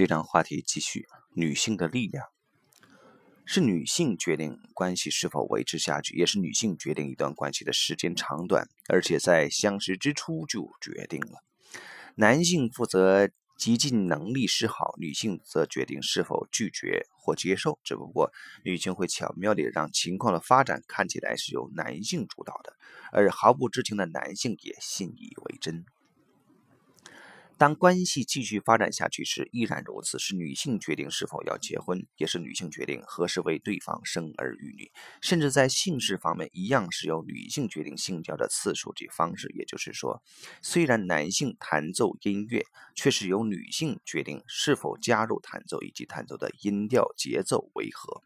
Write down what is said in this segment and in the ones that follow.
这张话题继续，女性的力量是女性决定关系是否维持下去，也是女性决定一段关系的时间长短，而且在相识之初就决定了。男性负责。极尽能力示好，女性则决定是否拒绝或接受。只不过，女性会巧妙地让情况的发展看起来是由男性主导的，而毫不知情的男性也信以为真。当关系继续发展下去时，依然如此，是女性决定是否要结婚，也是女性决定何时为对方生儿育女，甚至在性事方面，一样是由女性决定性交的次数及方式。也就是说，虽然男性弹奏音乐，却是由女性决定是否加入弹奏以及弹奏的音调节奏为何。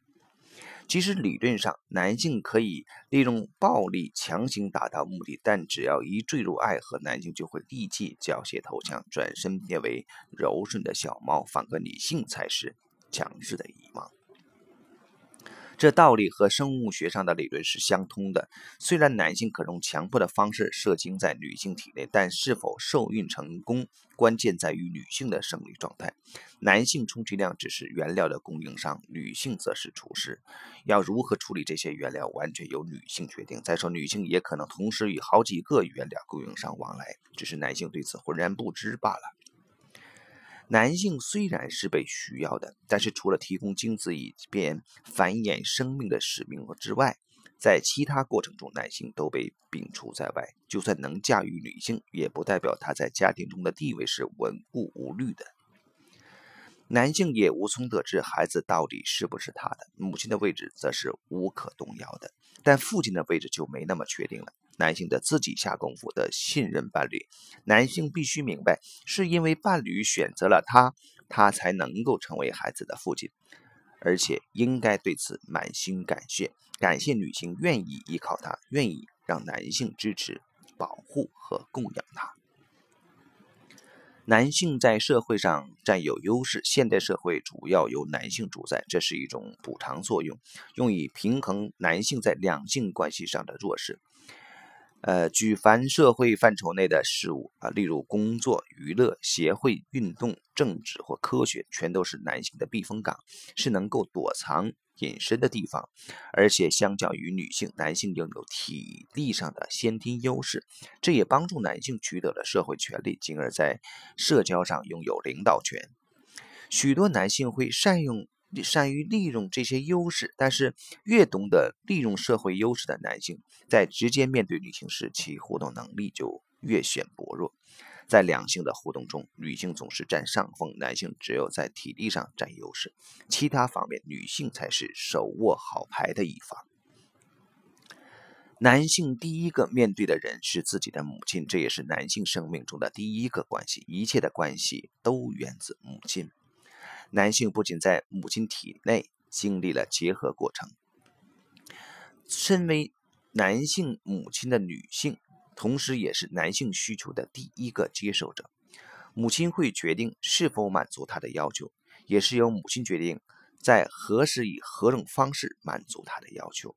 其实理论上，男性可以利用暴力强行达到目的，但只要一坠入爱河，男性就会立即缴械投降，转身变为柔顺的小猫。反观女性才是强势的一方。这道理和生物学上的理论是相通的。虽然男性可用强迫的方式射精在女性体内，但是否受孕成功，关键在于女性的生理状态。男性充其量只是原料的供应商，女性则是厨师。要如何处理这些原料，完全由女性决定。再说，女性也可能同时与好几个原料供应商往来，只是男性对此浑然不知罢了。男性虽然是被需要的，但是除了提供精子以便繁衍生命的使命之外，在其他过程中，男性都被摒除在外。就算能驾驭女性，也不代表他在家庭中的地位是稳固无虑的。男性也无从得知孩子到底是不是他的，母亲的位置则是无可动摇的，但父亲的位置就没那么确定了。男性的自己下功夫的信任伴侣，男性必须明白，是因为伴侣选择了他，他才能够成为孩子的父亲，而且应该对此满心感谢，感谢女性愿意依靠他，愿意让男性支持、保护和供养他。男性在社会上占有优势，现代社会主要由男性主宰，这是一种补偿作用，用以平衡男性在两性关系上的弱势。呃，举凡社会范畴内的事物啊，例如工作、娱乐、协会、运动、政治或科学，全都是男性的避风港，是能够躲藏隐身的地方。而且，相较于女性，男性拥有体力上的先天优势，这也帮助男性取得了社会权利，进而，在社交上拥有领导权。许多男性会善用。善于利用这些优势，但是越懂得利用社会优势的男性，在直接面对女性时，其互动能力就越显薄弱。在两性的互动中，女性总是占上风，男性只有在体力上占优势，其他方面女性才是手握好牌的一方。男性第一个面对的人是自己的母亲，这也是男性生命中的第一个关系，一切的关系都源自母亲。男性不仅在母亲体内经历了结合过程，身为男性母亲的女性，同时也是男性需求的第一个接受者。母亲会决定是否满足他的要求，也是由母亲决定在何时以何种方式满足他的要求。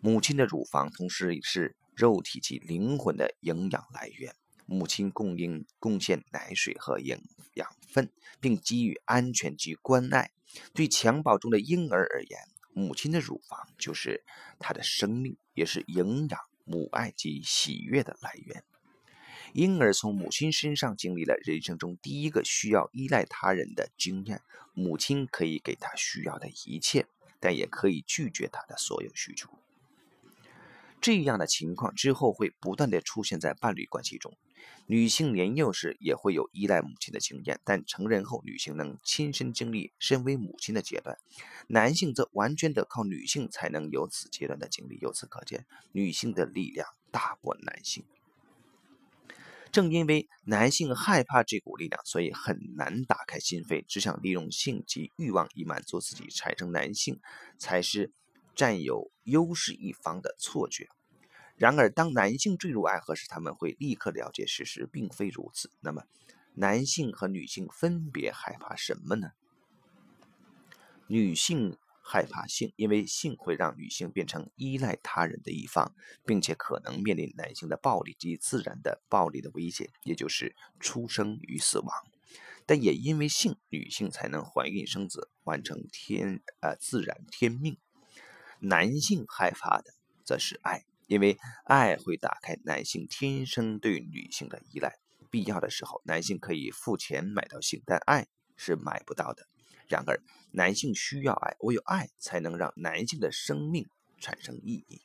母亲的乳房同时也是肉体及灵魂的营养来源。母亲供应贡献奶水和营养分，并给予安全及关爱。对襁褓中的婴儿而言，母亲的乳房就是他的生命，也是营养、母爱及喜悦的来源。婴儿从母亲身上经历了人生中第一个需要依赖他人的经验。母亲可以给他需要的一切，但也可以拒绝他的所有需求。这样的情况之后会不断的出现在伴侣关系中。女性年幼时也会有依赖母亲的经验，但成人后，女性能亲身经历身为母亲的阶段，男性则完全得靠女性才能有此阶段的经历。由此可见，女性的力量大过男性。正因为男性害怕这股力量，所以很难打开心扉，只想利用性及欲望以满足自己，产生男性才是。占有优势一方的错觉。然而，当男性坠入爱河时，他们会立刻了解事实并非如此。那么，男性和女性分别害怕什么呢？女性害怕性，因为性会让女性变成依赖他人的一方，并且可能面临男性的暴力及自然的暴力的危险，也就是出生与死亡。但也因为性，女性才能怀孕生子，完成天呃自然天命。男性害怕的则是爱，因为爱会打开男性天生对女性的依赖。必要的时候，男性可以付钱买到性，但爱是买不到的。然而，男性需要爱，唯有爱才能让男性的生命产生意义。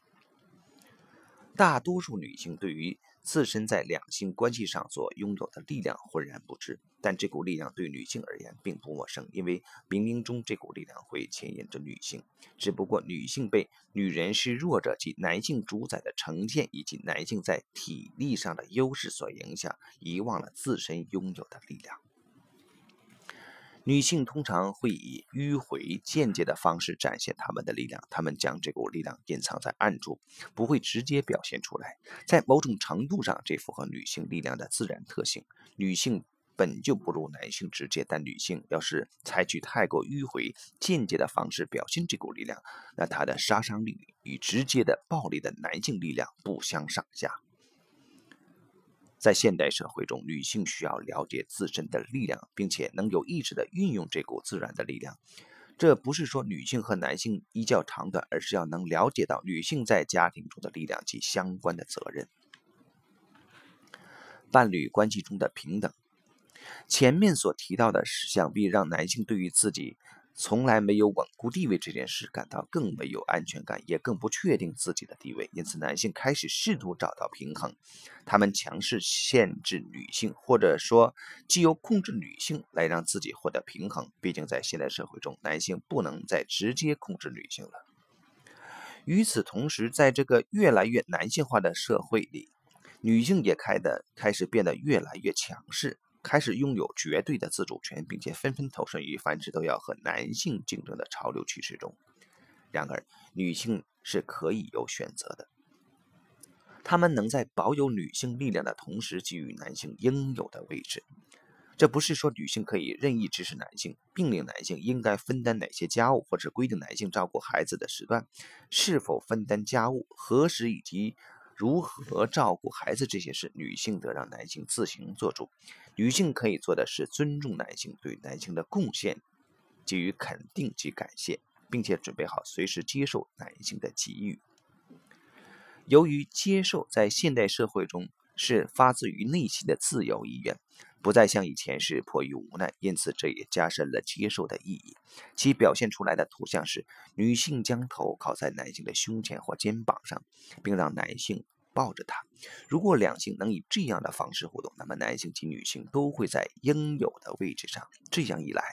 大多数女性对于自身在两性关系上所拥有的力量浑然不知，但这股力量对女性而言并不陌生，因为冥冥中这股力量会牵引着女性。只不过，女性被女人是弱者及男性主宰的成见，以及男性在体力上的优势所影响，遗忘了自身拥有的力量。女性通常会以迂回、间接的方式展现她们的力量，她们将这股力量隐藏在暗处，不会直接表现出来。在某种程度上，这符合女性力量的自然特性。女性本就不如男性直接，但女性要是采取太过迂回、间接的方式表现这股力量，那她的杀伤力与直接的暴力的男性力量不相上下。在现代社会中，女性需要了解自身的力量，并且能有意识地运用这股自然的力量。这不是说女性和男性一较长短，而是要能了解到女性在家庭中的力量及相关的责任。伴侣关系中的平等，前面所提到的，想必让男性对于自己。从来没有稳固地位这件事感到更没有安全感，也更不确定自己的地位。因此，男性开始试图找到平衡，他们强势限制女性，或者说，既由控制女性来让自己获得平衡。毕竟，在现代社会中，男性不能再直接控制女性了。与此同时，在这个越来越男性化的社会里，女性也开的开始变得越来越强势。开始拥有绝对的自主权，并且纷纷投身于凡事都要和男性竞争的潮流趋势中。然而，女性是可以有选择的，她们能在保有女性力量的同时，给予男性应有的位置。这不是说女性可以任意指使男性，命令男性应该分担哪些家务，或者规定男性照顾孩子的时段、是否分担家务、何时以及。如何照顾孩子这些事，女性得让男性自行做主。女性可以做的是尊重男性对男性的贡献，给予肯定及感谢，并且准备好随时接受男性的给予。由于接受在现代社会中是发自于内心的自由意愿，不再像以前是迫于无奈，因此这也加深了接受的意义。其表现出来的图像是女性将头靠在男性的胸前或肩膀上，并让男性。抱着他，如果两性能以这样的方式互动，那么男性及女性都会在应有的位置上。这样一来，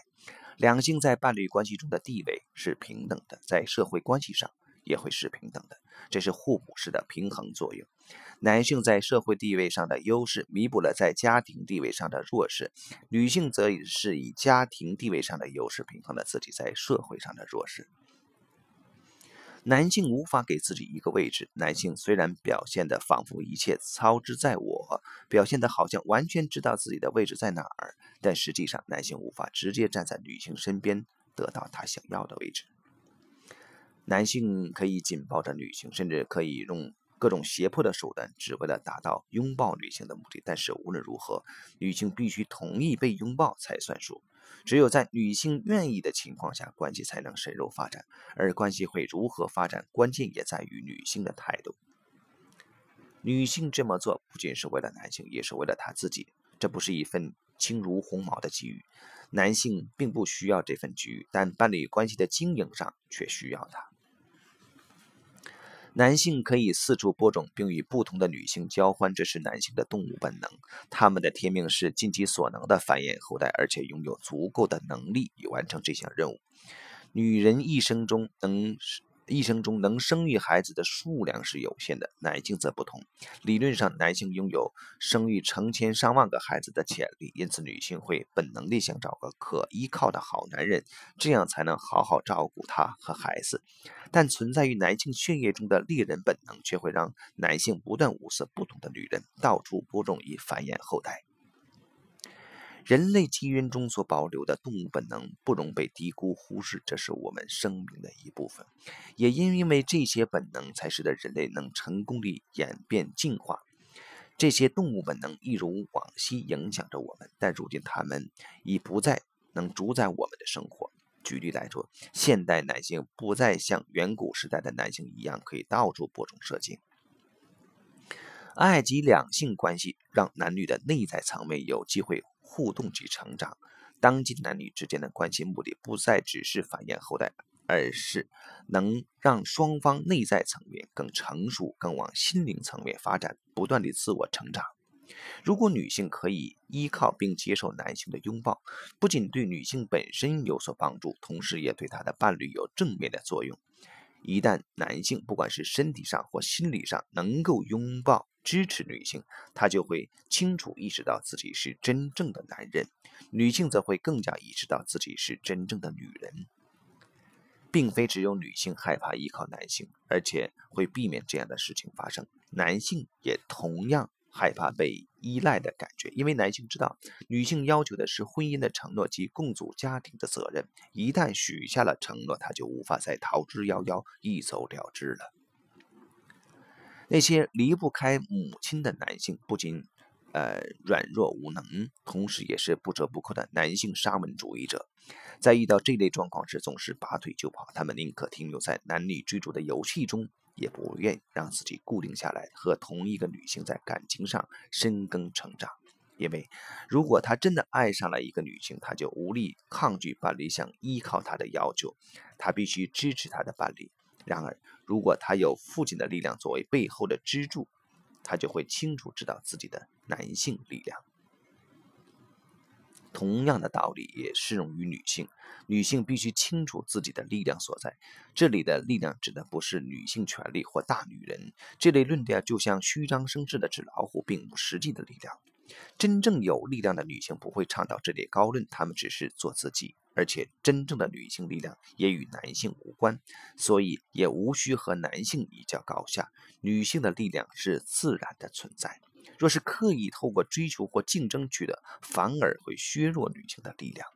两性在伴侣关系中的地位是平等的，在社会关系上也会是平等的。这是互补式的平衡作用。男性在社会地位上的优势弥补了在家庭地位上的弱势，女性则是以家庭地位上的优势平衡了自己在社会上的弱势。男性无法给自己一个位置。男性虽然表现的仿佛一切操之在我，表现的好像完全知道自己的位置在哪儿，但实际上，男性无法直接站在女性身边得到他想要的位置。男性可以紧抱着女性，甚至可以用各种胁迫的手段，只为了达到拥抱女性的目的。但是无论如何，女性必须同意被拥抱才算数。只有在女性愿意的情况下，关系才能深入发展。而关系会如何发展，关键也在于女性的态度。女性这么做不仅是为了男性，也是为了她自己。这不是一份轻如鸿毛的机遇，男性并不需要这份机遇，但伴侣关系的经营上却需要它。男性可以四处播种，并与不同的女性交欢，这是男性的动物本能。他们的天命是尽其所能的繁衍后代，而且拥有足够的能力以完成这项任务。女人一生中能。一生中能生育孩子的数量是有限的，男性则不同。理论上，男性拥有生育成千上万个孩子的潜力，因此女性会本能地想找个可依靠的好男人，这样才能好好照顾他和孩子。但存在于男性血液中的猎人本能，却会让男性不断物色不同的女人，到处播种以繁衍后代。人类基因中所保留的动物本能不容被低估忽视，这是我们生命的一部分。也因因为这些本能，才使得人类能成功地演变进化。这些动物本能一如往昔影响着我们，但如今它们已不再能主宰我们的生活。举例来说，现代男性不再像远古时代的男性一样可以到处播种射精。爱及两性关系让男女的内在层面有机会互动及成长。当今男女之间的关系目的不再只是繁衍后代，而是能让双方内在层面更成熟、更往心灵层面发展，不断的自我成长。如果女性可以依靠并接受男性的拥抱，不仅对女性本身有所帮助，同时也对她的伴侣有正面的作用。一旦男性不管是身体上或心理上能够拥抱支持女性，他就会清楚意识到自己是真正的男人；女性则会更加意识到自己是真正的女人。并非只有女性害怕依靠男性，而且会避免这样的事情发生，男性也同样。害怕被依赖的感觉，因为男性知道女性要求的是婚姻的承诺及共组家庭的责任。一旦许下了承诺，他就无法再逃之夭夭、一走了之了。那些离不开母亲的男性，不仅呃软弱无能，同时也是不折不扣的男性沙文主义者。在遇到这类状况时，总是拔腿就跑。他们宁可停留在男女追逐的游戏中。也不愿让自己固定下来，和同一个女性在感情上深耕成长，因为如果他真的爱上了一个女性，他就无力抗拒伴侣想依靠他的要求，他必须支持他的伴侣。然而，如果他有父亲的力量作为背后的支柱，他就会清楚知道自己的男性力量。同样的道理也适用于女性，女性必须清楚自己的力量所在。这里的力量指的不是女性权利或大女人，这类论调就像虚张声势的纸老虎，并无实际的力量。真正有力量的女性不会倡导这类高论，她们只是做自己，而且真正的女性力量也与男性无关，所以也无需和男性比较高下。女性的力量是自然的存在。若是刻意透过追求或竞争取得，反而会削弱女性的力量。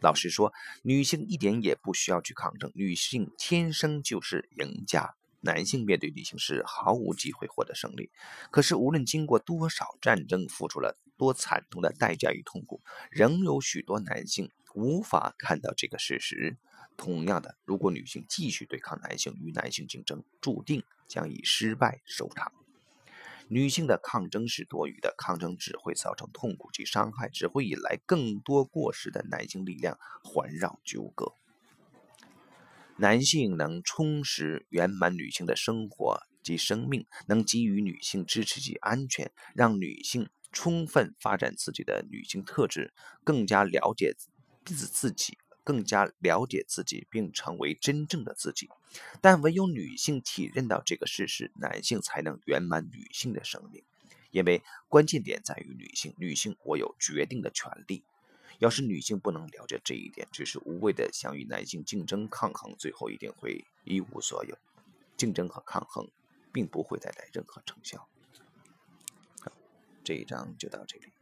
老实说，女性一点也不需要去抗争，女性天生就是赢家。男性面对女性是毫无机会获得胜利。可是，无论经过多少战争，付出了多惨痛的代价与痛苦，仍有许多男性无法看到这个事实。同样的，如果女性继续对抗男性，与男性竞争，注定将以失败收场。女性的抗争是多余的，抗争只会造成痛苦及伤害，只会引来更多过时的男性力量环绕纠葛。男性能充实圆满女性的生活及生命，能给予女性支持及安全，让女性充分发展自己的女性特质，更加了解自自己。更加了解自己，并成为真正的自己。但唯有女性体认到这个事实，男性才能圆满女性的生命。因为关键点在于女性，女性我有决定的权利。要是女性不能了解这一点，只是无谓的想与男性竞争抗衡，最后一定会一无所有。竞争和抗衡，并不会带来任何成效。这一章就到这里。